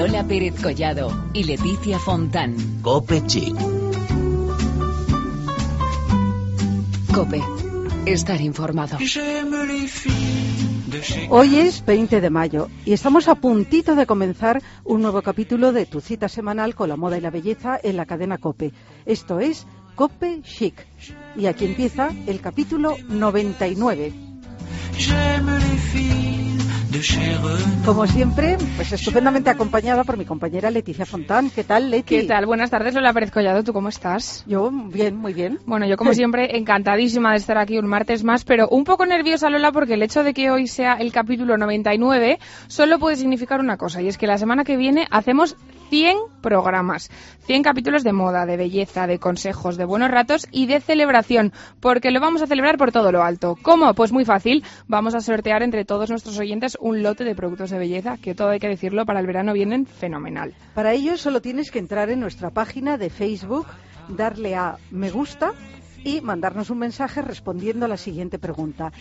Lola Pérez Collado y Leticia Fontán. Cope Chic. Cope. Estar informado. Hoy es 20 de mayo y estamos a puntito de comenzar un nuevo capítulo de tu cita semanal con la moda y la belleza en la cadena Cope. Esto es Cope Chic. Y aquí empieza el capítulo 99. Como siempre, pues estupendamente acompañada por mi compañera Leticia Fontán. ¿Qué tal, Leti? ¿Qué tal? Buenas tardes, Lola Pérez Collado. ¿Tú cómo estás? Yo bien, muy bien. Bueno, yo como siempre encantadísima de estar aquí un martes más, pero un poco nerviosa, Lola, porque el hecho de que hoy sea el capítulo 99 solo puede significar una cosa, y es que la semana que viene hacemos 100 programas, 100 capítulos de moda, de belleza, de consejos, de buenos ratos y de celebración, porque lo vamos a celebrar por todo lo alto. ¿Cómo? Pues muy fácil, vamos a sortear entre todos nuestros oyentes un lote de productos de belleza, que todo hay que decirlo, para el verano vienen fenomenal. Para ello solo tienes que entrar en nuestra página de Facebook, darle a me gusta y mandarnos un mensaje respondiendo a la siguiente pregunta.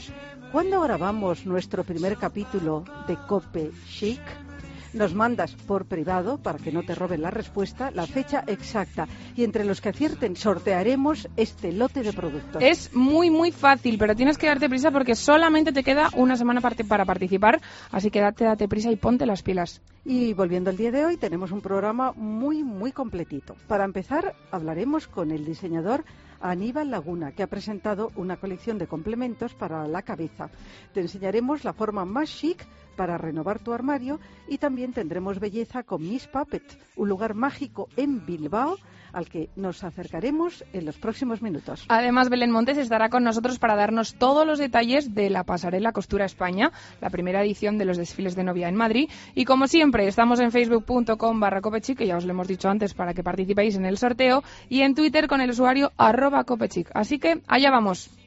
¿Cuándo grabamos nuestro primer capítulo de Cope Chic? Nos mandas por privado, para que no te roben la respuesta, la fecha exacta. Y entre los que acierten sortearemos este lote de productos. Es muy, muy fácil, pero tienes que darte prisa porque solamente te queda una semana para participar. Así que date, date prisa y ponte las pilas. Y volviendo al día de hoy, tenemos un programa muy, muy completito. Para empezar, hablaremos con el diseñador Aníbal Laguna, que ha presentado una colección de complementos para la cabeza. Te enseñaremos la forma más chic para renovar tu armario y también tendremos belleza con Miss Puppet, un lugar mágico en Bilbao al que nos acercaremos en los próximos minutos. Además, Belén Montes estará con nosotros para darnos todos los detalles de la pasarela Costura España, la primera edición de los desfiles de novia en Madrid. Y como siempre, estamos en facebook.com barra copechic, que ya os lo hemos dicho antes para que participéis en el sorteo, y en Twitter con el usuario arroba copechic. Así que allá vamos.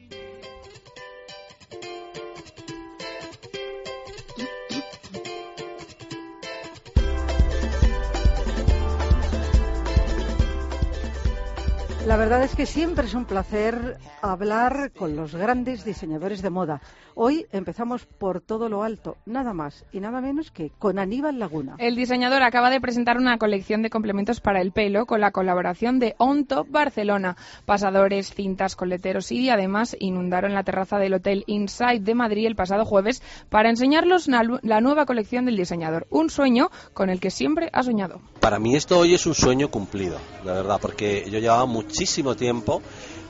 La verdad es que siempre es un placer hablar con los grandes diseñadores de moda. Hoy empezamos por todo lo alto, nada más y nada menos que con Aníbal Laguna. El diseñador acaba de presentar una colección de complementos para el pelo con la colaboración de On Top Barcelona. Pasadores, cintas, coleteros y además inundaron la terraza del Hotel Inside de Madrid el pasado jueves para enseñarlos la nueva colección del diseñador. Un sueño con el que siempre ha soñado. Para mí esto hoy es un sueño cumplido, la verdad, porque yo llevaba muchísimo tiempo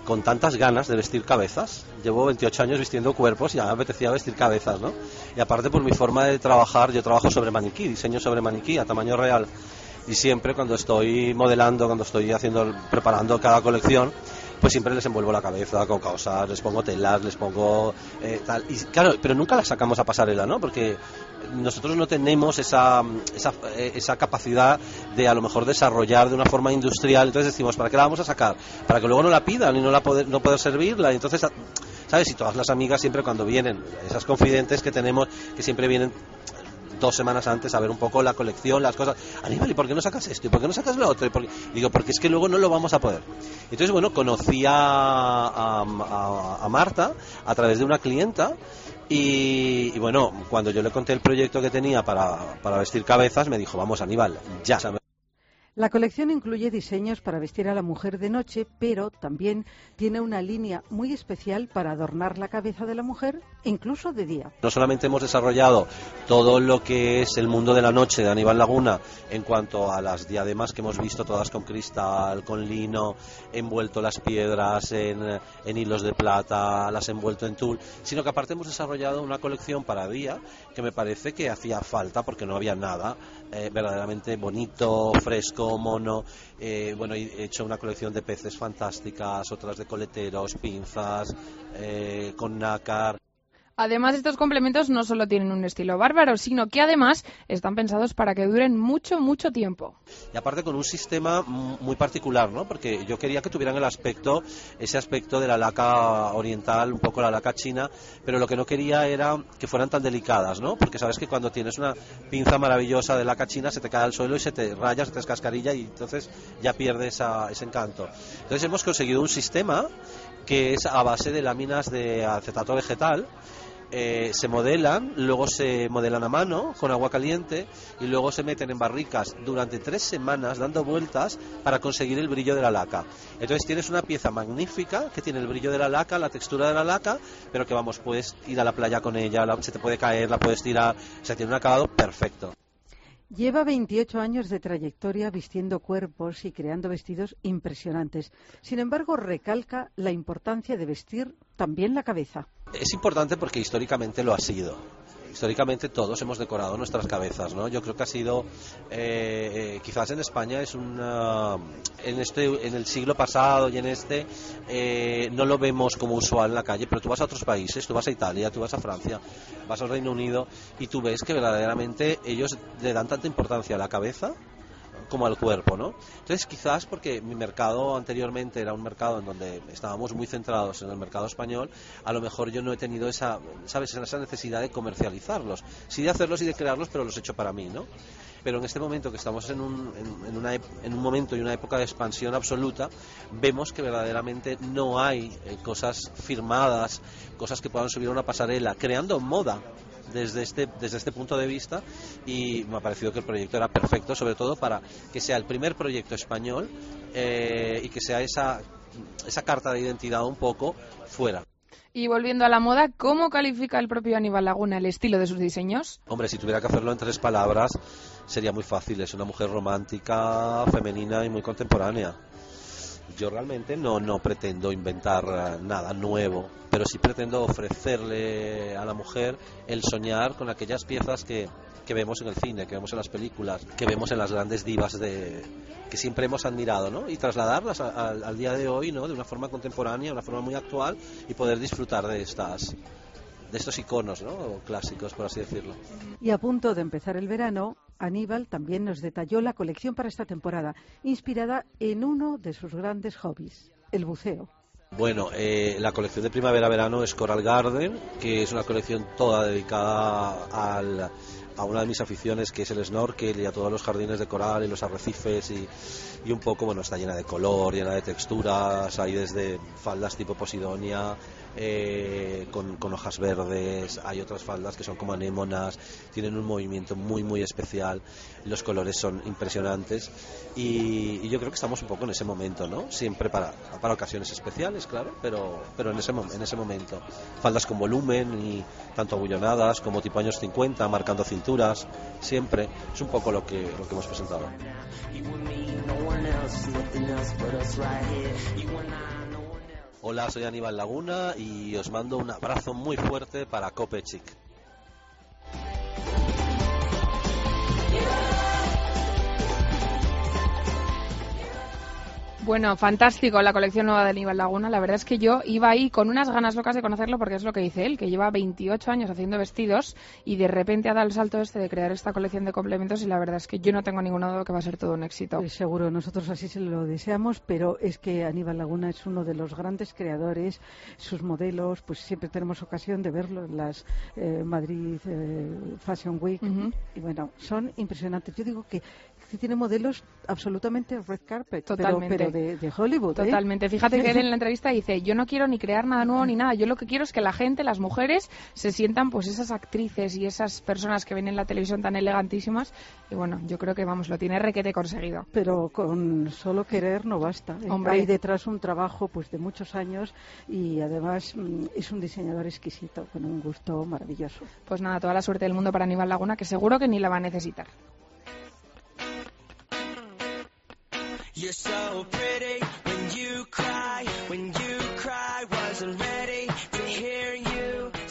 con tantas ganas de vestir cabezas. Llevo 28 años vistiendo cuerpos y ya me apetecía vestir cabezas, ¿no? Y aparte por mi forma de trabajar, yo trabajo sobre maniquí, diseño sobre maniquí a tamaño real. Y siempre cuando estoy modelando, cuando estoy haciendo, preparando cada colección, pues siempre les envuelvo la cabeza con cosas, les pongo telas, les pongo eh, tal. Y claro, pero nunca las sacamos a pasarela, ¿no? Porque nosotros no tenemos esa, esa, eh, esa, capacidad de a lo mejor desarrollar de una forma industrial. Entonces decimos, ¿para qué la vamos a sacar? Para que luego no la pidan y no, la poder, no poder servirla. Entonces, ¿sabes? Y todas las amigas siempre cuando vienen, esas confidentes que tenemos, que siempre vienen dos semanas antes a ver un poco la colección, las cosas. Aníbal, ¿y por qué no sacas esto? ¿Y por qué no sacas lo otro? ¿Y digo, porque es que luego no lo vamos a poder. Entonces, bueno, conocí a, a, a Marta a través de una clienta y, bueno, cuando yo le conté el proyecto que tenía para, para vestir cabezas, me dijo, vamos Aníbal, ya. La colección incluye diseños para vestir a la mujer de noche, pero también tiene una línea muy especial para adornar la cabeza de la mujer, incluso de día. No solamente hemos desarrollado todo lo que es el mundo de la noche de Aníbal Laguna en cuanto a las diademas que hemos visto todas con cristal, con lino, envuelto las piedras en, en hilos de plata, las envuelto en tul, sino que aparte hemos desarrollado una colección para día que me parece que hacía falta porque no había nada eh, verdaderamente bonito, fresco, mono. Eh, bueno, he hecho una colección de peces fantásticas, otras de coleteros, pinzas, eh, con nácar. Además, estos complementos no solo tienen un estilo bárbaro, sino que además están pensados para que duren mucho, mucho tiempo. Y aparte con un sistema muy particular, ¿no? Porque yo quería que tuvieran el aspecto, ese aspecto de la laca oriental, un poco la laca china, pero lo que no quería era que fueran tan delicadas, ¿no? Porque sabes que cuando tienes una pinza maravillosa de laca china se te cae al suelo y se te raya, se te descascarilla y entonces ya pierde esa, ese encanto. Entonces hemos conseguido un sistema que es a base de láminas de acetato vegetal eh, se modelan, luego se modelan a mano con agua caliente y luego se meten en barricas durante tres semanas dando vueltas para conseguir el brillo de la laca. Entonces tienes una pieza magnífica que tiene el brillo de la laca, la textura de la laca, pero que vamos, puedes ir a la playa con ella, se te puede caer, la puedes tirar, o sea, tiene un acabado perfecto. Lleva 28 años de trayectoria vistiendo cuerpos y creando vestidos impresionantes. Sin embargo, recalca la importancia de vestir también la cabeza. Es importante porque históricamente lo ha sido históricamente todos hemos decorado nuestras cabezas, ¿no? Yo creo que ha sido, eh, quizás en España es una, en este, en el siglo pasado y en este eh, no lo vemos como usual en la calle, pero tú vas a otros países, tú vas a Italia, tú vas a Francia, vas al Reino Unido y tú ves que verdaderamente ellos le dan tanta importancia a la cabeza como al cuerpo, ¿no? Entonces, quizás porque mi mercado anteriormente era un mercado en donde estábamos muy centrados en el mercado español, a lo mejor yo no he tenido esa, ¿sabes?, esa necesidad de comercializarlos. Sí de hacerlos y de crearlos, pero los he hecho para mí, ¿no? Pero en este momento que estamos en un, en, una, en un momento y una época de expansión absoluta, vemos que verdaderamente no hay eh, cosas firmadas, cosas que puedan subir a una pasarela, creando moda desde este, desde este punto de vista y me ha parecido que el proyecto era perfecto, sobre todo para que sea el primer proyecto español eh, y que sea esa, esa carta de identidad un poco fuera. Y volviendo a la moda, ¿cómo califica el propio Aníbal Laguna el estilo de sus diseños? Hombre, si tuviera que hacerlo en tres palabras, sería muy fácil. Es una mujer romántica, femenina y muy contemporánea. Yo realmente no, no pretendo inventar eh, nada nuevo, pero sí pretendo ofrecerle a la mujer el soñar con aquellas piezas que, que vemos en el cine, que vemos en las películas, que vemos en las grandes divas de, que siempre hemos admirado, ¿no? Y trasladarlas al día de hoy, ¿no? De una forma contemporánea, una forma muy actual y poder disfrutar de estas de estos iconos, ¿no? clásicos, por así decirlo. Y a punto de empezar el verano, Aníbal también nos detalló la colección para esta temporada, inspirada en uno de sus grandes hobbies, el buceo. Bueno, eh, la colección de primavera-verano es Coral Garden, que es una colección toda dedicada a una de mis aficiones que es el snorkel y a todos los jardines de coral y los arrecifes y, y, un poco, bueno, está llena de color, llena de texturas, hay desde faldas tipo Posidonia, eh, con, hojas verdes, hay otras faldas que son como anémonas, tienen un movimiento muy muy especial, los colores son impresionantes y, yo creo que estamos un poco en ese momento, ¿no? Siempre para, para ocasiones especiales, claro, pero, pero en, ese, en ese momento. Faldas con volumen y tanto abullonadas como tipo años 50, marcando cinturas, siempre. Es un poco lo que, lo que hemos presentado. Hola, soy Aníbal Laguna y os mando un abrazo muy fuerte para Copechic. Bueno, fantástico la colección nueva de Aníbal Laguna. La verdad es que yo iba ahí con unas ganas locas de conocerlo porque es lo que dice él, que lleva 28 años haciendo vestidos y de repente ha dado el salto este de crear esta colección de complementos y la verdad es que yo no tengo ninguna duda que va a ser todo un éxito. Pues seguro, nosotros así se lo deseamos, pero es que Aníbal Laguna es uno de los grandes creadores. Sus modelos, pues siempre tenemos ocasión de verlo en las eh, Madrid eh, Fashion Week y bueno, son impresionantes. Yo digo que que tiene modelos absolutamente red carpet, Totalmente. Pero, de, Hollywood. ¿eh? Totalmente. Fíjate que él en la entrevista dice, yo no quiero ni crear nada nuevo ni nada, yo lo que quiero es que la gente, las mujeres, se sientan pues esas actrices y esas personas que ven en la televisión tan elegantísimas. Y bueno, yo creo que vamos, lo tiene requete conseguido. Pero con solo querer no basta. ¿eh? Hay detrás un trabajo pues de muchos años y además mm, es un diseñador exquisito, con un gusto maravilloso. Pues nada, toda la suerte del mundo para Aníbal Laguna, que seguro que ni la va a necesitar.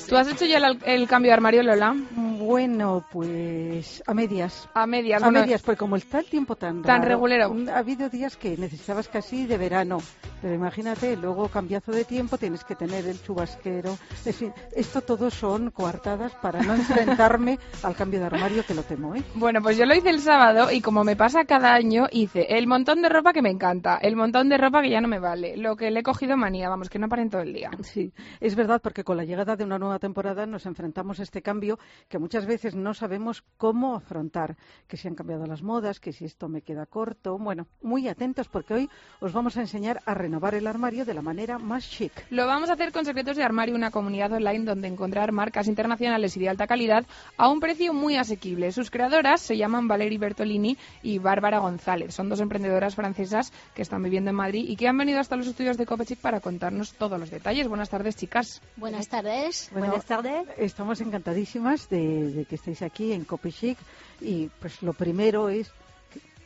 ¿Tú has hecho ya el, el cambio de armario, Lola? Bueno, pues a medias. A medias, A medias, porque como está el tiempo tan Tan regulero. Ha habido días que necesitabas casi de verano, pero imagínate, luego cambiazo de tiempo tienes que tener el chubasquero. Es decir, esto todo son coartadas para no enfrentarme al cambio de armario que lo temo, ¿eh? Bueno, pues yo lo hice el sábado y como me pasa cada año, hice el montón de ropa que me encanta, el montón de ropa que ya no me vale, lo que le he cogido manía, vamos, que no paren todo el día. Sí, es verdad, porque con la llegada de una nueva temporada nos enfrentamos a este cambio que muchas muchas veces no sabemos cómo afrontar, que si han cambiado las modas, que si esto me queda corto. Bueno, muy atentos porque hoy os vamos a enseñar a renovar el armario de la manera más chic. Lo vamos a hacer con Secretos de Armario, una comunidad online donde encontrar marcas internacionales y de alta calidad a un precio muy asequible. Sus creadoras se llaman Valerie Bertolini y Bárbara González. Son dos emprendedoras francesas que están viviendo en Madrid y que han venido hasta los estudios de Copechic para contarnos todos los detalles. Buenas tardes, chicas. Buenas tardes. Bueno, Buenas tardes. Estamos encantadísimas de, de que estéis aquí en Copechic y pues lo primero es,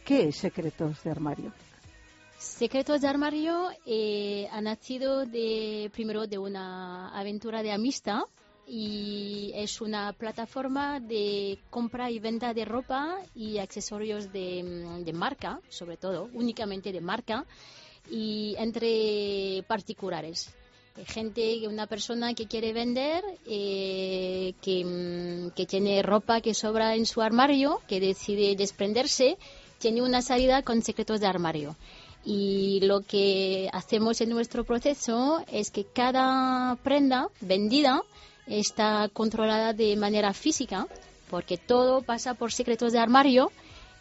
¿qué es Secretos de Armario? Secretos de Armario eh, ha nacido de, primero de una aventura de amistad y es una plataforma de compra y venta de ropa y accesorios de, de marca, sobre todo, únicamente de marca, y entre particulares. Eh, Gente, una persona que quiere vender, eh, que, mm, que tiene ropa que sobra en su armario, que decide desprenderse, tiene una salida con secretos de armario. Y lo que hacemos en nuestro proceso es que cada prenda vendida está controlada de manera física, porque todo pasa por secretos de armario.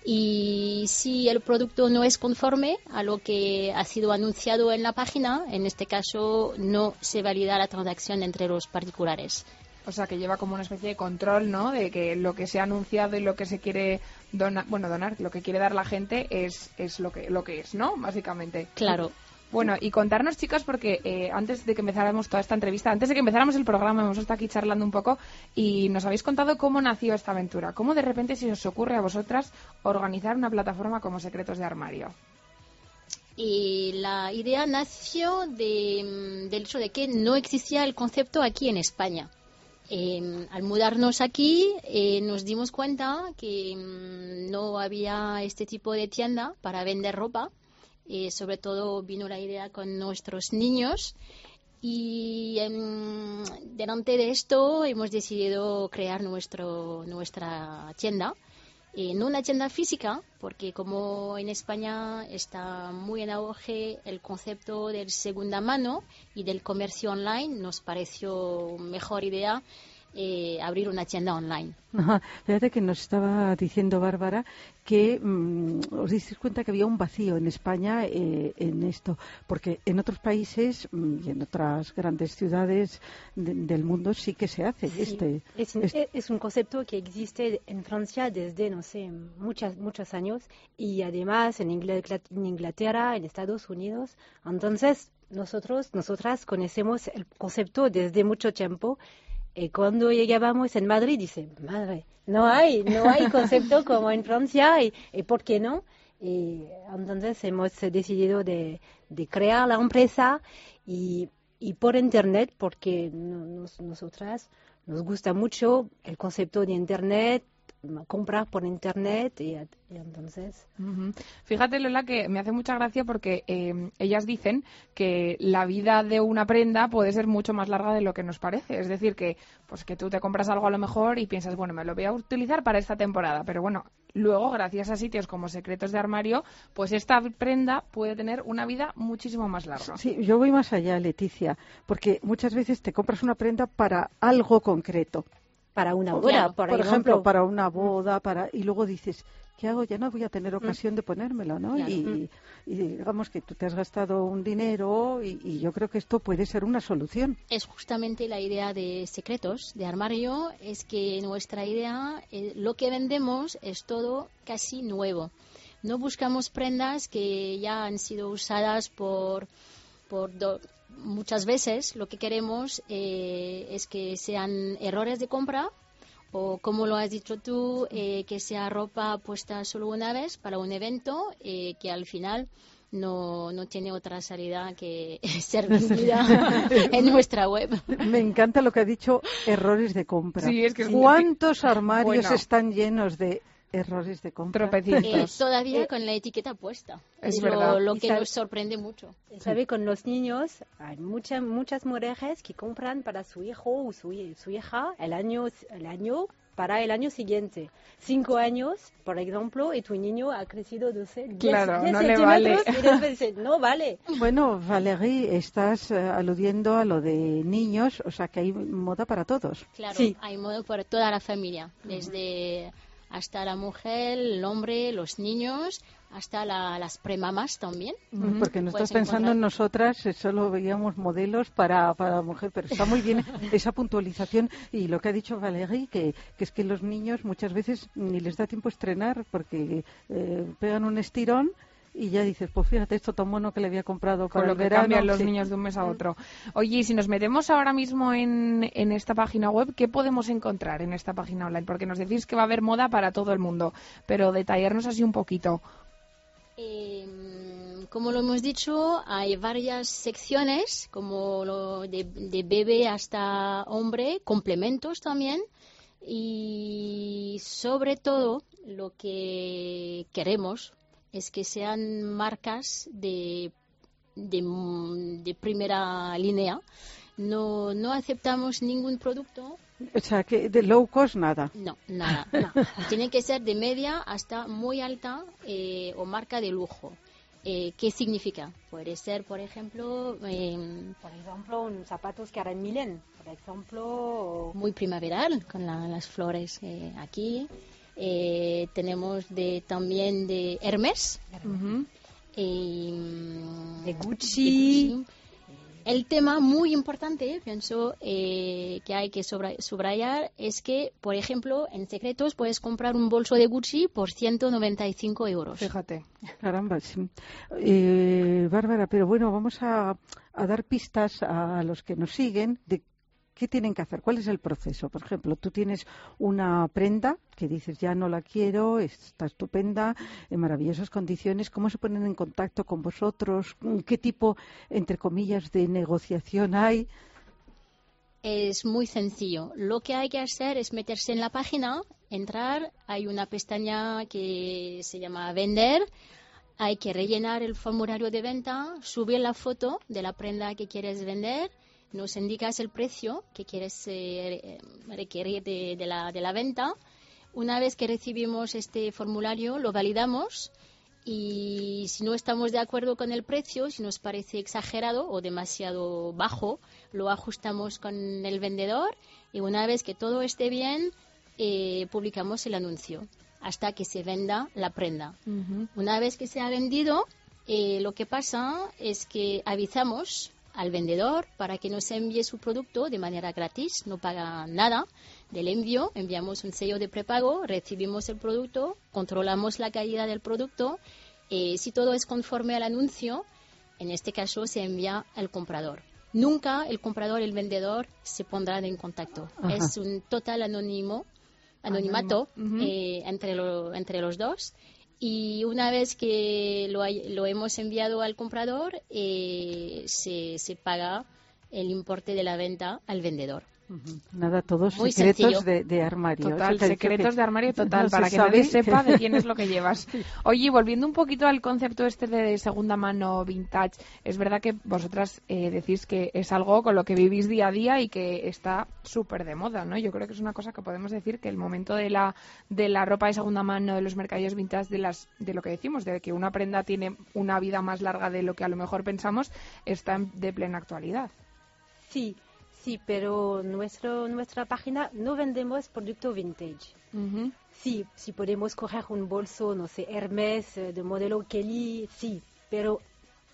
Y si el producto no es conforme a lo que ha sido anunciado en la página, en este caso no se valida la transacción entre los particulares. O sea, que lleva como una especie de control, ¿no? De que lo que se ha anunciado y lo que se quiere donar, bueno, donar, lo que quiere dar la gente es, es lo, que, lo que es, ¿no? Básicamente. Claro. Bueno, y contarnos, chicas, porque eh, antes de que empezáramos toda esta entrevista, antes de que empezáramos el programa, hemos estado aquí charlando un poco y nos habéis contado cómo nació esta aventura. ¿Cómo de repente se os ocurre a vosotras organizar una plataforma como Secretos de Armario? Y la idea nació de, mm, del hecho de que no existía el concepto aquí en España. Eh, al mudarnos aquí eh, nos dimos cuenta que mm, no había este tipo de tienda para vender ropa. Eh, sobre todo vino la idea con nuestros niños y em, delante de esto hemos decidido crear nuestro, nuestra tienda. Eh, no una tienda física, porque como en España está muy en auge el concepto del segunda mano y del comercio online, nos pareció mejor idea eh, abrir una tienda online. Ajá. Fíjate que nos estaba diciendo Bárbara que mm, os disteis cuenta que había un vacío en España eh, en esto, porque en otros países mm, y en otras grandes ciudades de- del mundo sí que se hace Sí, este. es, un, este- es un concepto que existe en Francia desde, no sé, muchas, muchos años y además en en Inglaterra, en Estados Unidos. Entonces, nosotros, nosotras conocemos el concepto desde mucho tiempo y cuando llegábamos en Madrid, dice, madre, no hay, no hay concepto como en Francia y, y ¿por qué no? Y entonces hemos decidido de, de crear la empresa y, y por internet porque no- nos- nosotras nos gusta mucho el concepto de internet, comprar por internet y, y entonces. Fíjate, Lola, que me hace mucha gracia porque eh, ellas dicen que la vida de una prenda puede ser mucho más larga de lo que nos parece. Es decir, que pues que tú te compras algo a lo mejor y piensas, bueno, me lo voy a utilizar para esta temporada. Pero bueno, luego, gracias a sitios como Secretos de Armario, pues esta prenda puede tener una vida muchísimo más larga. Sí, yo voy más allá, Leticia, porque muchas veces te compras una prenda para algo concreto. Para una Claro, boda, Por, por, ejemplo, para una boda, para y luego dices, ¿qué hago? Ya no voy a tener ocasión de ponérmelo, ¿no? Claro. Y, y digamos que tú te has gastado un dinero y, y yo creo que esto puede ser una solución. es justamente la idea de secretos de armario es que nuestra idea eh, lo que vendemos es todo casi nuevo no buscamos prendas que ya han sido usadas por por do- muchas veces lo que queremos eh, es que sean errores de compra o como lo has dicho tú eh, que sea ropa puesta solo una vez para un evento eh, que al final no, no tiene otra salida que ser vendida en nuestra web. Me encanta lo que ha dicho errores de compra. Sí, es que es- ¿Cuántos armarios Bueno. están llenos de errores de compra? Eh, todavía con la etiqueta puesta. Es lo, verdad. lo que sabe- nos sorprende mucho. ¿Sabe? Con los niños hay muchas muchas mujeres que compran para su hijo o su, su hija el año, el año para el año siguiente. Cinco años, por ejemplo, y tu niño ha crecido 12, 10, Claro, 10 no le vale. centímetros y después dice, no vale. Bueno, Valérie, estás eh, aludiendo a lo de niños, o sea que hay moda para todos. Claro, Sí. hay modo para toda la familia, desde hasta la mujer, el hombre, los niños, hasta la- las premamas también. Porque no estás pensando en nosotras, eh, solo veíamos modelos para, para mujer, pero está muy bien esa puntualización y lo que ha dicho Valérie, que, que es que los niños muchas veces ni les da tiempo a estrenar porque eh, pegan un estirón y ya dices, pues fíjate esto tan mono que le había comprado con lo el que verano. cambian los Sí. niños de un mes a otro. Oye, y si nos metemos ahora mismo en, en esta página web, ¿qué podemos encontrar en esta página online? Porque nos decís que va a haber moda para todo el mundo, pero detallarnos así un poquito. Eh, como lo hemos dicho, hay varias secciones, como lo de, de bebé hasta hombre, complementos también. Y sobre todo, lo que queremos es que sean marcas de, de, de primera línea. No, no aceptamos ningún producto O sea, que de low cost nada. no, nada. Tiene que ser de media hasta muy alta eh, o marca de lujo. Eh, ¿Qué significa? Puede ser, por ejemplo, eh, Por ejemplo, un zapatos que harán Milen, por ejemplo, muy primaveral con la- las flores eh, aquí. Eh, tenemos de, también de Hermes. Eh, De de Gucci. El tema muy importante, pienso, eh, que hay que subrayar es que, por ejemplo, en secretos puedes comprar un bolso de Gucci por 195 euros. Fíjate. Caramba, sí. Eh, Bárbara, pero bueno, vamos a, a dar pistas a, los que nos siguen de qué tienen que hacer, cuál es el proceso. Por ejemplo, tú tienes una prenda que dices ya no la quiero, está estupenda, en maravillosas condiciones. ¿Cómo se ponen en contacto con vosotros? ¿Qué tipo, entre comillas, de negociación hay? Es muy sencillo. Lo que hay que hacer es meterse en la página, entrar, hay una pestaña que se llama Vender, hay que rellenar el formulario de venta, subir la foto de la prenda que quieres vender, nos indicas el precio que quieres eh, eh, requerir de, de la, de la venta. Una vez que recibimos este formulario, lo validamos y si no estamos de acuerdo con el precio, si nos parece exagerado o demasiado bajo, lo ajustamos con el vendedor y una vez que todo esté bien, eh, publicamos el anuncio hasta que se venda la prenda. Ujú. Una vez que se ha vendido, eh, lo que pasa es que avisamos al vendedor para que nos envíe su producto de manera gratis, no paga nada del envío, enviamos un sello de prepago, recibimos el producto, controlamos la calidad del producto, eh, si todo es conforme al anuncio, en este caso se envía al comprador. Nunca el comprador y el vendedor se pondrán en contacto. Ajá. Es un total anónimo, anonimato Anónimo. Eh, entre, lo- entre los dos. Y una vez que lo, hay- lo hemos enviado al comprador, eh, se, se paga el importe de la venta al vendedor. Nada, todos Muy secretos de, de armario. Total, secretos que de armario total, no se para que nadie sepa de quién es lo que llevas. Oye, volviendo un poquito al concepto este de segunda mano vintage, es verdad que vosotras eh, decís que es algo con lo que vivís día a día y que está súper de moda, ¿no? Yo creo que es una cosa que podemos decir que el momento de la, de la ropa de segunda mano, de los mercadillos vintage, de, las, de lo que decimos, de que una prenda tiene una vida más larga de lo que a lo mejor pensamos, está en- de plena actualidad. Sí, sí, pero nuestro, nuestra página no vendemos producto vintage. Sí, si podemos coger un bolso, no sé, Hermes, eh, de modelo Kelly, sí, pero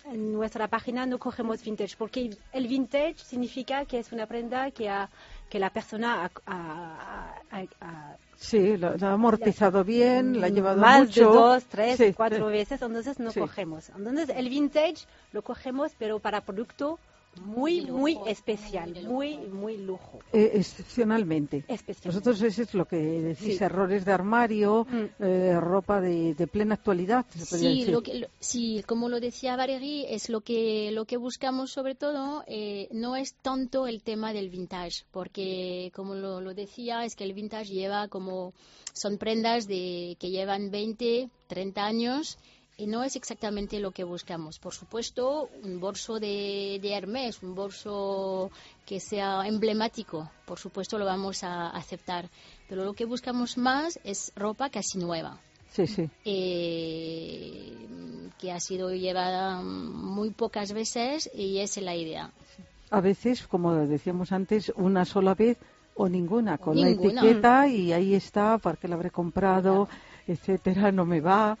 en nuestra página no cogemos vintage, porque el vintage significa que es una prenda que, ha, que la persona ha, ha- ha- Sí, lo ha amortizado bien, la ha llevado más mucho. de dos, tres, Sí, cuatro sí. veces, entonces no Sí. cogemos. Entonces el vintage lo cogemos, pero para producto muy, muy especial, muy muy, lujo. Eh, excepcionalmente. Especial. Vosotros eso es lo que decís, Sí. errores de armario, Mm. eh, ropa de, de plena actualidad. se Sí, decir. lo que, lo- sí, como lo decía Valérie, es lo que, lo que buscamos sobre todo, eh, no es tanto el tema del vintage, porque como lo, lo decía, es que el vintage lleva como, son prendas de, que llevan 20, 30 años y no es exactamente lo que buscamos. Por supuesto, un bolso de, de Hermes, un bolso que sea emblemático, por supuesto lo vamos a aceptar. Pero lo que buscamos más es ropa casi nueva. Sí, sí. Eh, que ha sido llevada muy pocas veces y esa es la idea. A veces, como decíamos antes, una sola vez o ninguna, con la etiqueta y ahí está, para que la habré comprado, etcétera, no me va.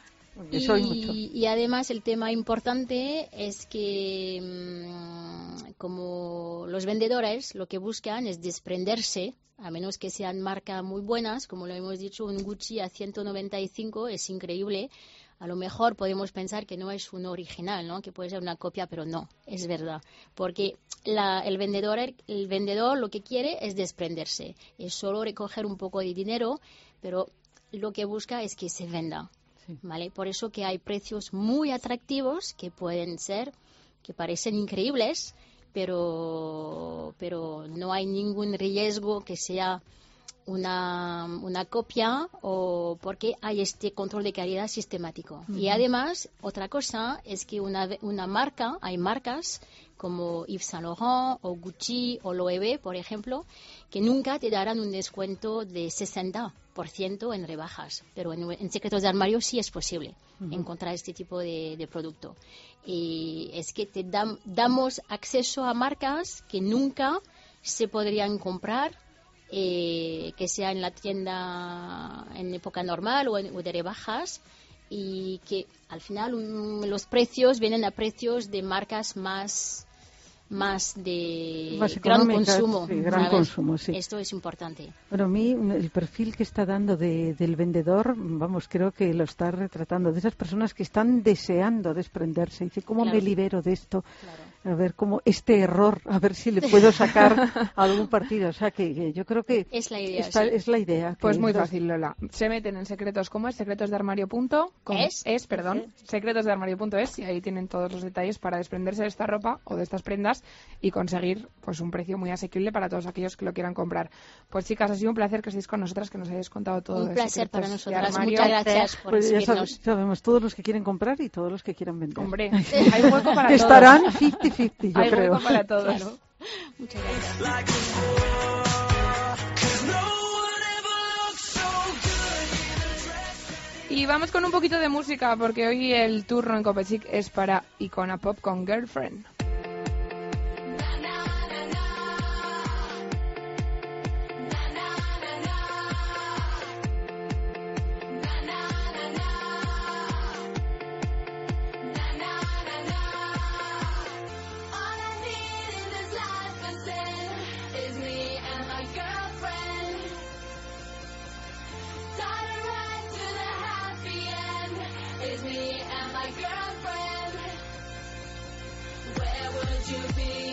Eso hay mucho. Y, y además el tema importante es que mm, como los vendedores lo que buscan es desprenderse, a menos que sean marcas muy buenas, como lo hemos dicho, un Gucci a 195 es increíble. A lo mejor podemos pensar que no es un original, ¿no? que puede ser una copia, pero no, es verdad. Porque la- el, vendedor, el vendedor lo que quiere es desprenderse, es solo recoger un poco de dinero, pero lo que busca es que se venda. ¿Vale? Por eso que hay precios muy atractivos que pueden ser, que parecen increíbles, pero, pero no hay ningún riesgo que sea una, una copia o porque hay este control de calidad sistemático. Y además, otra cosa es que una, una marca, hay marcas como Yves Saint Laurent o Gucci o Loewe, por ejemplo, que nunca te darán un descuento de 60% en rebajas. Pero en, en secretos de armario sí es posible encontrar este tipo de, de producto. Y es que te dam- damos acceso a marcas que nunca se podrían comprar eh, que sea en la tienda en época normal o, en- o de rebajas y que al final mm, los precios vienen a precios de marcas más más de Más gran consumo. sí, gran consumo, sí. Esto es importante. Bueno, a mí el perfil que está dando de- del vendedor, vamos, creo que lo está retratando, de esas personas que están deseando desprenderse. Dice, ¿cómo Claro. me libero de esto? Claro. A ver, cómo este error, a ver si le puedo sacar algún partido. O sea, que, que yo creo que Es la idea, esta sí. es la idea. Pues muy fácil, Lola. Se meten en secretos como es, secretosdearmario.com Es. es, perdón, secretosdearmario.es y ahí tienen todos los detalles para desprenderse de esta ropa o de estas prendas y conseguir pues un precio muy asequible para todos aquellos que lo quieran comprar. Pues chicas, ha sido un placer que estéis con nosotras, que nos hayáis contado todo. Un de placer para nosotras. Muchas gracias por Pues ya sabemos todos los que quieren comprar y todos los que quieran vender. Hombre, hay hueco para todos. estarán 50-50, yo Hay creo. hueco para todos. Claro. Muchas gracias. Y vamos con un poquito de música, porque hoy el turno en Copechic es para Icona Pop con Girlfriend. my girlfriend, where would you be?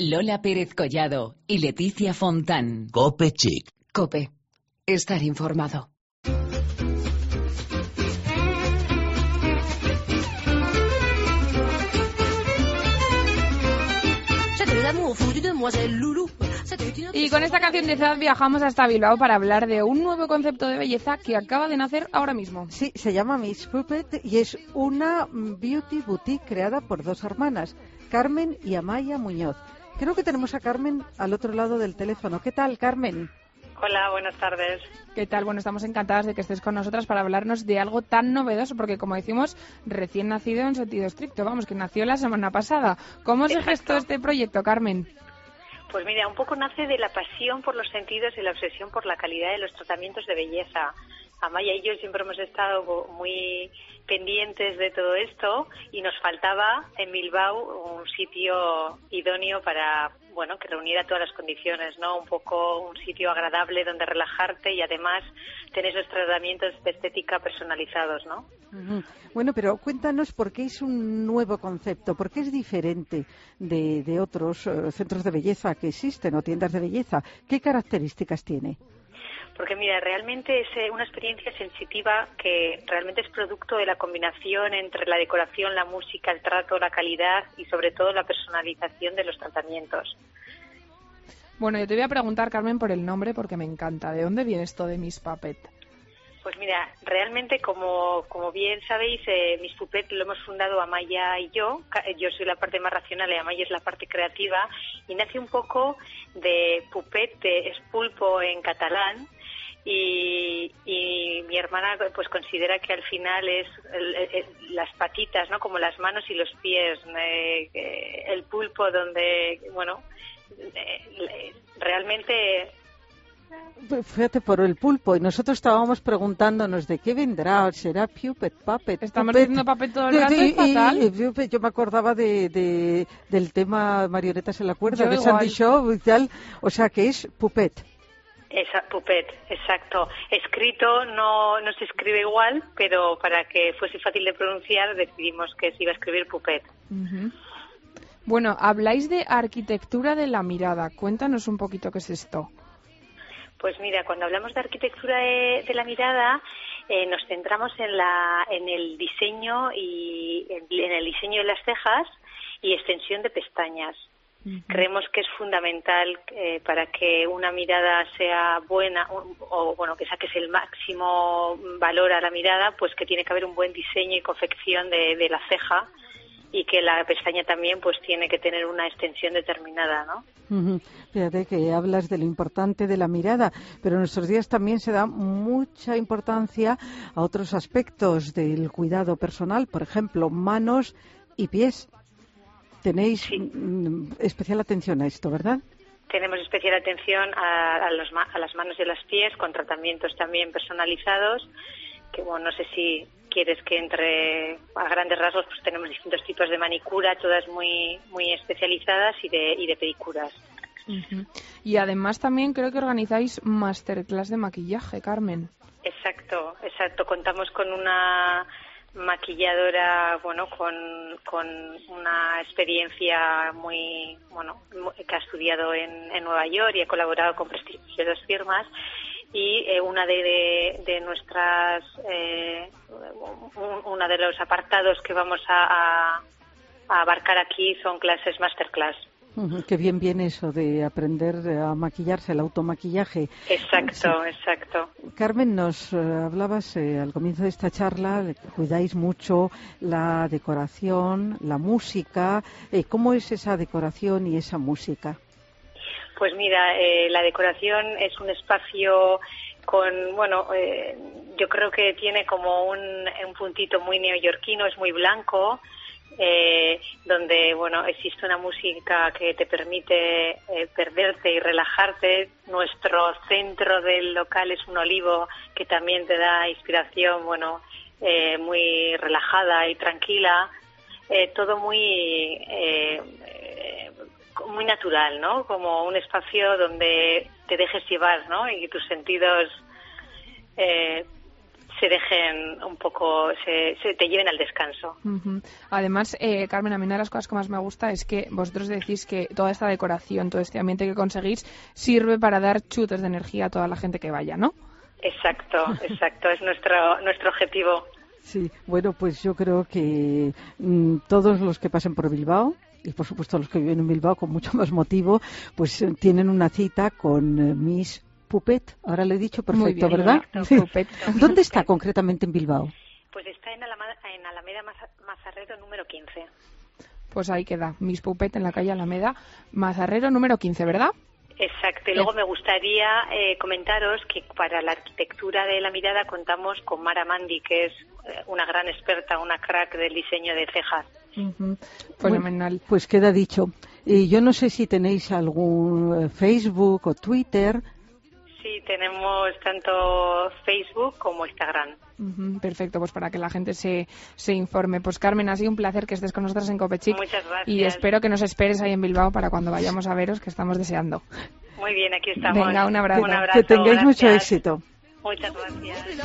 Lola Pérez Collado y Leticia Fontán. Cope Chic. Cope. Estar informado. Y con esta canción de Zaz viajamos hasta Bilbao para hablar de un nuevo concepto de belleza que acaba de nacer ahora mismo. Sí, se llama Miss Puppet y es una beauty boutique creada por dos hermanas, Carmen y Amaya Muñoz. Creo que tenemos a Carmen al otro lado del teléfono. ¿Qué tal, Carmen? Hola, buenas tardes. ¿Qué tal? Bueno, estamos encantadas de que estés con nosotras para hablarnos de algo tan novedoso, porque como decimos, recién nacido en sentido estricto, vamos, que nació la semana pasada. ¿Cómo se gestó este proyecto, Carmen? Pues mira, un poco nace de la pasión por los sentidos y la obsesión por la calidad de los tratamientos de belleza. Amaya y yo siempre hemos estado muy pendientes de todo esto y nos faltaba en Bilbao un sitio idóneo para, bueno, que reuniera todas las condiciones, ¿no? Un poco un sitio agradable donde relajarte y además tener esos tratamientos de estética personalizados, ¿no? Bueno, pero cuéntanos por qué es un nuevo concepto, por qué es diferente de, de otros eh, centros de belleza que existen o tiendas de belleza. ¿Qué características tiene? Porque mira, realmente es eh, una experiencia sensitiva que realmente es producto de la combinación entre la decoración, la música, el trato, la calidad y sobre todo la personalización de los tratamientos. Bueno, yo te voy a preguntar, Carmen, por el nombre, porque me encanta. ¿De dónde viene esto de Miss Puppet? Pues mira, realmente como, como bien sabéis, eh, Miss Pupet lo hemos fundado Amaya y yo. Eh, Yo soy la parte más racional y Amaya es la parte creativa. Y nace un poco de Pupet, de- es pulpo en catalán. Y, y mi hermana pues considera que al final es el- el- las patitas, ¿no? Como las manos y los pies, eh, eh, el pulpo donde, bueno, eh, realmente Fíjate por el pulpo y nosotros estábamos preguntándonos de qué vendrá, será Puppet, Puppet. Estamos Puppet? diciendo Puppet todo el Y- rato, y- es fatal. y- y yo, me acordaba de, de- del tema marionetas en la cuerda, Yo de igual. Sandy Shaw y tal, o sea que es Puppet. Esa, Pupet, exacto. Escrito no, no se escribe igual, pero para que fuese fácil de pronunciar decidimos que se iba a escribir Pupet. Ujú. Bueno, habláis de arquitectura de la mirada. Cuéntanos un poquito qué es esto. Pues mira, cuando hablamos de arquitectura de, de la mirada, eh, nos centramos en, la, en el diseño y en, en el diseño de las cejas y extensión de pestañas. Creemos que es fundamental eh, para que una mirada sea buena o, o, bueno que saques el máximo valor a la mirada, pues que tiene que haber un buen diseño y confección de, de la ceja y que la pestaña también pues tiene que tener una extensión determinada, ¿no? Fíjate que hablas de lo importante de la mirada, pero en nuestros días también se da mucha importancia a otros aspectos del cuidado personal, por ejemplo, manos y pies. Tenéis mm, especial atención a esto, ¿verdad? Tenemos especial atención a, a los ma- a las manos y a los pies con tratamientos también personalizados que bueno, no sé si quieres que entre a grandes rasgos, pues tenemos distintos tipos de manicura, todas muy muy especializadas y de, y de pedicuras. Y además también creo que organizáis masterclass de maquillaje, Carmen. Exacto, exacto. Contamos con una maquilladora, bueno, con, con una experiencia muy, bueno, que ha estudiado en, en Nueva York y ha colaborado con prestigiosas firmas. Y eh, una de, de, nuestras, eh, un- uno de los apartados que vamos a, a- a abarcar aquí son clases masterclass. Qué bien viene eso de aprender a maquillarse, el automaquillaje. Exacto, exacto. Carmen, nos eh, hablabas eh, al comienzo de esta charla, cuidáis mucho la decoración, la música. Eh, ¿Cómo es esa decoración y esa música? Pues mira, eh, la decoración es un espacio con, bueno, eh, yo creo que tiene como un, un puntito muy neoyorquino, es muy blanco, eh, donde, bueno, existe una música que te permite eh, perderte y relajarte. Nuestro centro del local es un olivo que también te da inspiración, bueno, eh, muy relajada y tranquila. Eh, todo muy muy natural, ¿no? Como un espacio donde te dejes llevar, ¿no? Y tus sentidos eh, se dejen un poco, se, se te lleven al descanso. Además, eh, Carmen, a mí una de las cosas que más me gusta es que vosotros decís que toda esta decoración, todo este ambiente que conseguís, sirve para dar chutes de energía a toda la gente que vaya, ¿no? Exacto, exacto, es nuestro, nuestro objetivo. Sí, bueno, pues yo creo que mm, todos los que pasen por Bilbao y por supuesto los que viven en Bilbao con mucho más motivo, pues eh, tienen una cita con eh, Miss Puppet. Ahora lo he dicho perfecto, bien, ¿verdad? Sí. Puppet. ¿Dónde está concretamente en Bilbao? Pues está en Alameda, en Alameda Maza- Mazarredo número 15. Pues ahí queda, Miss Pupet en la calle Alameda, Mazarrero número 15, ¿verdad? Exacto, y luego me gustaría eh, comentaros que para la arquitectura de la mirada contamos con Mara Mandi, que es eh, una gran experta, una crack del diseño de cejas. Ujú. Fenomenal. Pues queda dicho. Y yo no sé si tenéis algún eh, Facebook o Twitter. Sí, tenemos tanto Facebook como Instagram. Perfecto, pues para que la gente se, se informe. Pues Carmen, ha sido un placer que estés con nosotros en Copechic. Muchas gracias. Y espero que nos esperes ahí en Bilbao para cuando vayamos a veros, que estamos deseando. Muy bien, aquí estamos. Venga, un abrazo. Un abrazo, que tengáis mucho éxito. Muchas gracias.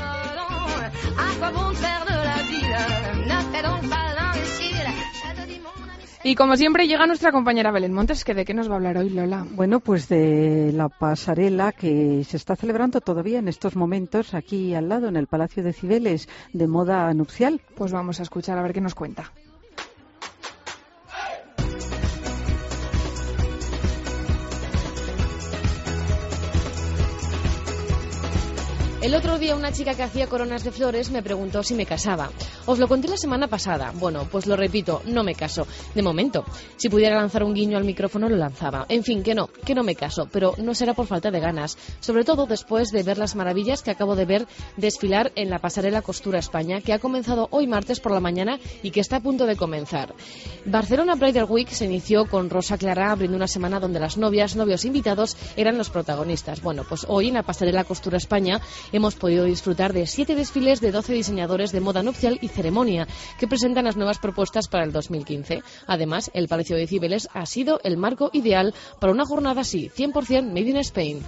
Y como siempre llega nuestra compañera Belén Montes, que de qué nos va a hablar hoy, Lola. Bueno, pues de la pasarela que se está celebrando todavía en estos momentos aquí al lado, en el Palacio de Cibeles, de moda nupcial. Pues vamos a escuchar a ver qué nos cuenta. El otro día una chica que hacía coronas de flores me preguntó si me casaba. Os lo conté la semana pasada. Bueno, pues lo repito, no me caso. De momento, si pudiera lanzar un guiño al micrófono lo lanzaba. En fin, que no, que no me caso, pero no será por falta de ganas. Sobre todo después de ver las maravillas que acabo de ver desfilar en la pasarela Costura España, que ha comenzado hoy martes por la mañana y que está a punto de comenzar. Barcelona Bridal Week se inició con Rosa Clara abriendo una semana donde las novias, novios invitados eran los protagonistas. Bueno, pues hoy en la pasarela Costura España hemos podido disfrutar de siete desfiles de 12 diseñadores de moda nupcial y ceremonia que presentan las nuevas propuestas para el 2015. Además, el Palacio de Cibeles ha sido el marco ideal para una jornada así, 100% made in Spain.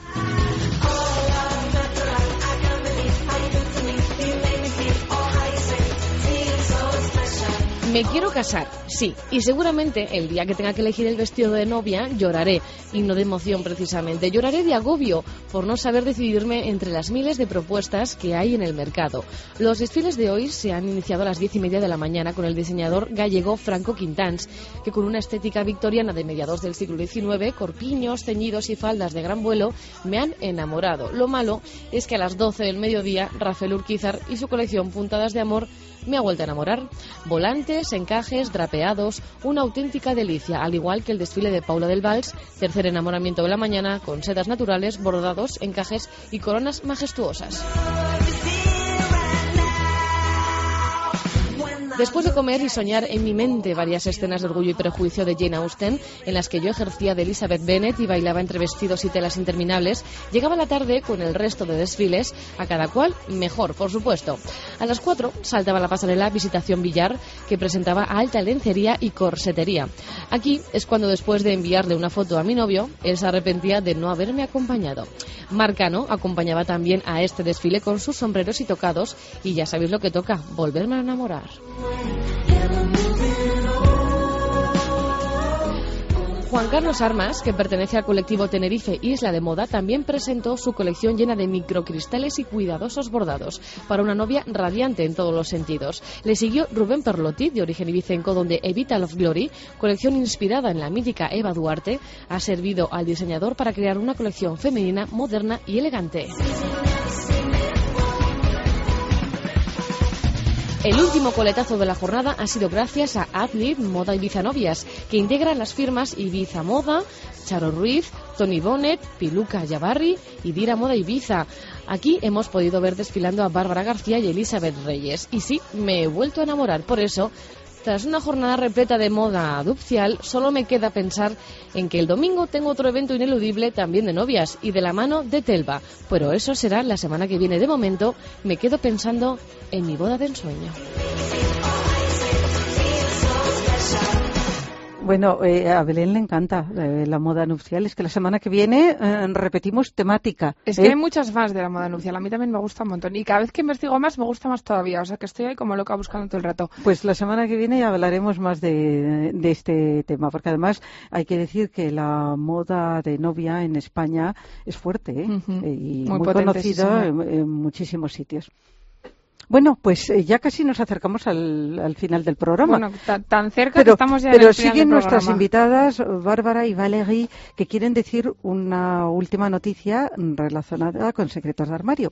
Me quiero casar, sí, y seguramente el día que tenga que elegir el vestido de novia lloraré, y no de emoción precisamente, lloraré de agobio por no saber decidirme entre las miles de propuestas que hay en el mercado. Los desfiles de hoy se han iniciado a las diez y media de la mañana con el diseñador gallego Franco Quintans, que con una estética victoriana de mediados del siglo XIX, corpiños, ceñidos y faldas de gran vuelo, me han enamorado. Lo malo es que a las 12 del mediodía, Rafael Urquizar y su colección Puntadas de Amor me ha vuelto a enamorar. Volantes, encajes, drapeados, una auténtica delicia, al igual que el desfile de Paula del Vals, tercer enamoramiento de la mañana, con sedas naturales, bordados, encajes y coronas majestuosas. Después de comer y soñar en mi mente varias escenas de orgullo y prejuicio de Jane Austen, en las que yo ejercía de Elizabeth Bennet y bailaba entre vestidos y telas interminables, llegaba la tarde con el resto de desfiles, a cada cual mejor, por supuesto. A las 4 saltaba la pasarela Visitación Villar, que presentaba alta lencería y corsetería. Aquí es cuando después de enviarle una foto a mi novio, él se arrepentía de no haberme acompañado. Marcano acompañaba también a este desfile con sus sombreros y tocados, y ya sabéis lo que toca, volverme a enamorar. Juan Carlos Armas, que pertenece al colectivo Tenerife Isla de Moda, también presentó su colección llena de microcristales y cuidadosos bordados para una novia radiante en todos los sentidos. Le siguió Rubén Perlotti, de origen ibicenco, donde Evita of Glory, colección inspirada en la mítica Eva Duarte, ha servido al diseñador para crear una colección femenina, moderna y elegante. El último coletazo de la jornada ha sido gracias a Adlib Moda Ibiza Novias, que integra las firmas Ibiza Moda, Charo Ruiz, Tony Bonnet, Piluca Yabarri y Dira Moda Ibiza. Aquí hemos podido ver desfilando a Bárbara García y Elizabeth Reyes. Y sí, me he vuelto a enamorar. Por eso, tras una jornada repleta de moda nupcial, solo me queda pensar en que el domingo tengo otro evento ineludible también de novias y de la mano de Telva. Pero eso será la semana que viene. De momento, me quedo pensando en mi boda de ensueño. Bueno, eh, a Belén le encanta eh, la moda nupcial. Es que la semana que viene eh, repetimos temática. Es ¿eh? que hay muchas fans de la moda nupcial. A mí también me gusta un montón. Y cada vez que investigo más, me gusta más todavía. O sea que estoy ahí como loca buscando todo el rato. Pues la semana que viene ya hablaremos más de, de este tema, porque además hay que decir que la moda de novia en España es fuerte ¿eh? Eh, y Muy muy, potente, sí, conocida en, en muchísimos sitios. Bueno, pues eh, ya casi nos acercamos al, al final del programa. Bueno, ta- tan cerca que pero estamos ya en pero el final siguen del nuestras programa. invitadas, Bárbara y Valerie, que quieren decir una última noticia relacionada con secretos de armario.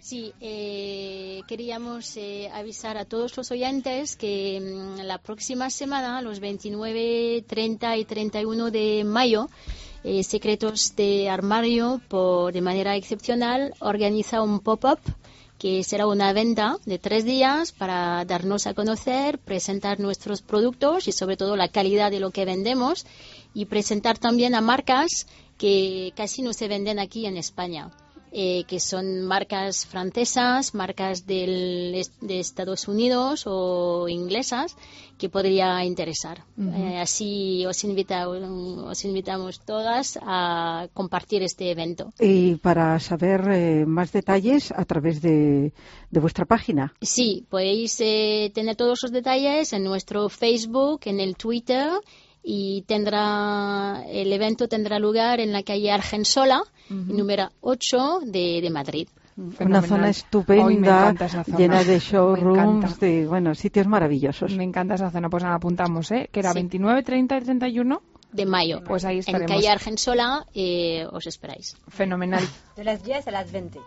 Sí, eh, queríamos eh, avisar a todos los oyentes que mm, la próxima semana, los 29, 30 y 31 de mayo, eh, Secretos de Armario, por, de manera excepcional, organiza un pop-up que será una venta de tres días para darnos a conocer, presentar nuestros productos y sobre todo la calidad de lo que vendemos y presentar también a marcas que casi no se venden aquí en España. Eh, que son marcas francesas, marcas del, de Estados Unidos o inglesas, que podría interesar. Eh, así os, invita- os invitamos todas a compartir este evento. Y para saber eh, más detalles a través de, de vuestra página. Sí, podéis eh, tener todos los detalles en nuestro Facebook, en el Twitter y tendrá el evento tendrá lugar en la calle Argensola, número 8 de, de Madrid. Una Fenomenal. zona Hoy me estupenda, zona. llena de showrooms, de bueno, sitios maravillosos. Me encanta esa zona. Pues nada, apuntamos, ¿eh? Que era Sí. 29, 30 y 31. De mayo. Pues ahí en estaremos. calle Argensola eh, os esperáis. Fenomenal. De las 10 a las 20.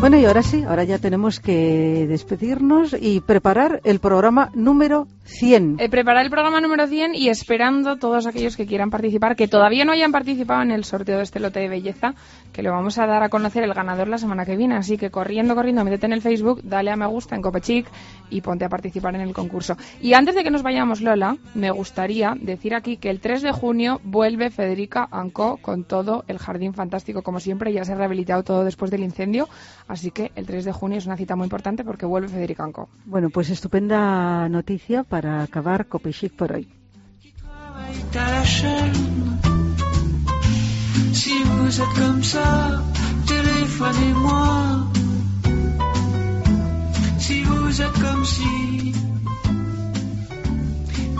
Bueno, y ahora sí, ahora ya tenemos que despedirnos y preparar el programa número 100. Eh, preparar el programa número 100 y esperando todos aquellos que quieran participar, que todavía no hayan participado en el sorteo de este lote de belleza, que le vamos a dar a conocer el ganador la semana que viene. Así que corriendo, corriendo, métete en el Facebook, dale a me gusta en Copechic y ponte a participar en el concurso. Y antes de que nos vayamos, Lola, me gustaría decir aquí que el 3 de junio vuelve Federica Anco con todo el jardín fantástico, como siempre, ya se ha rehabilitado todo después del incendio. Así que el 3 de junio es una cita muy importante porque vuelve Federica Anco. Bueno, pues estupenda noticia para acabar la chaîne. Si vous êtes comme ça, téléphonez-moi. Si vous êtes comme si,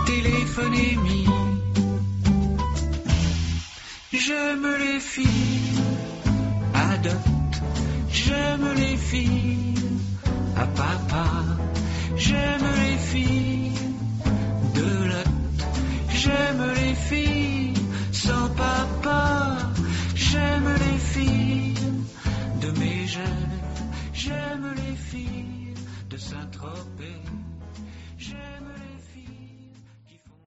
téléphonez-moi. J'aime les filles à dot, j'aime les filles à papa, j'aime les filles J'aime les filles sans papa.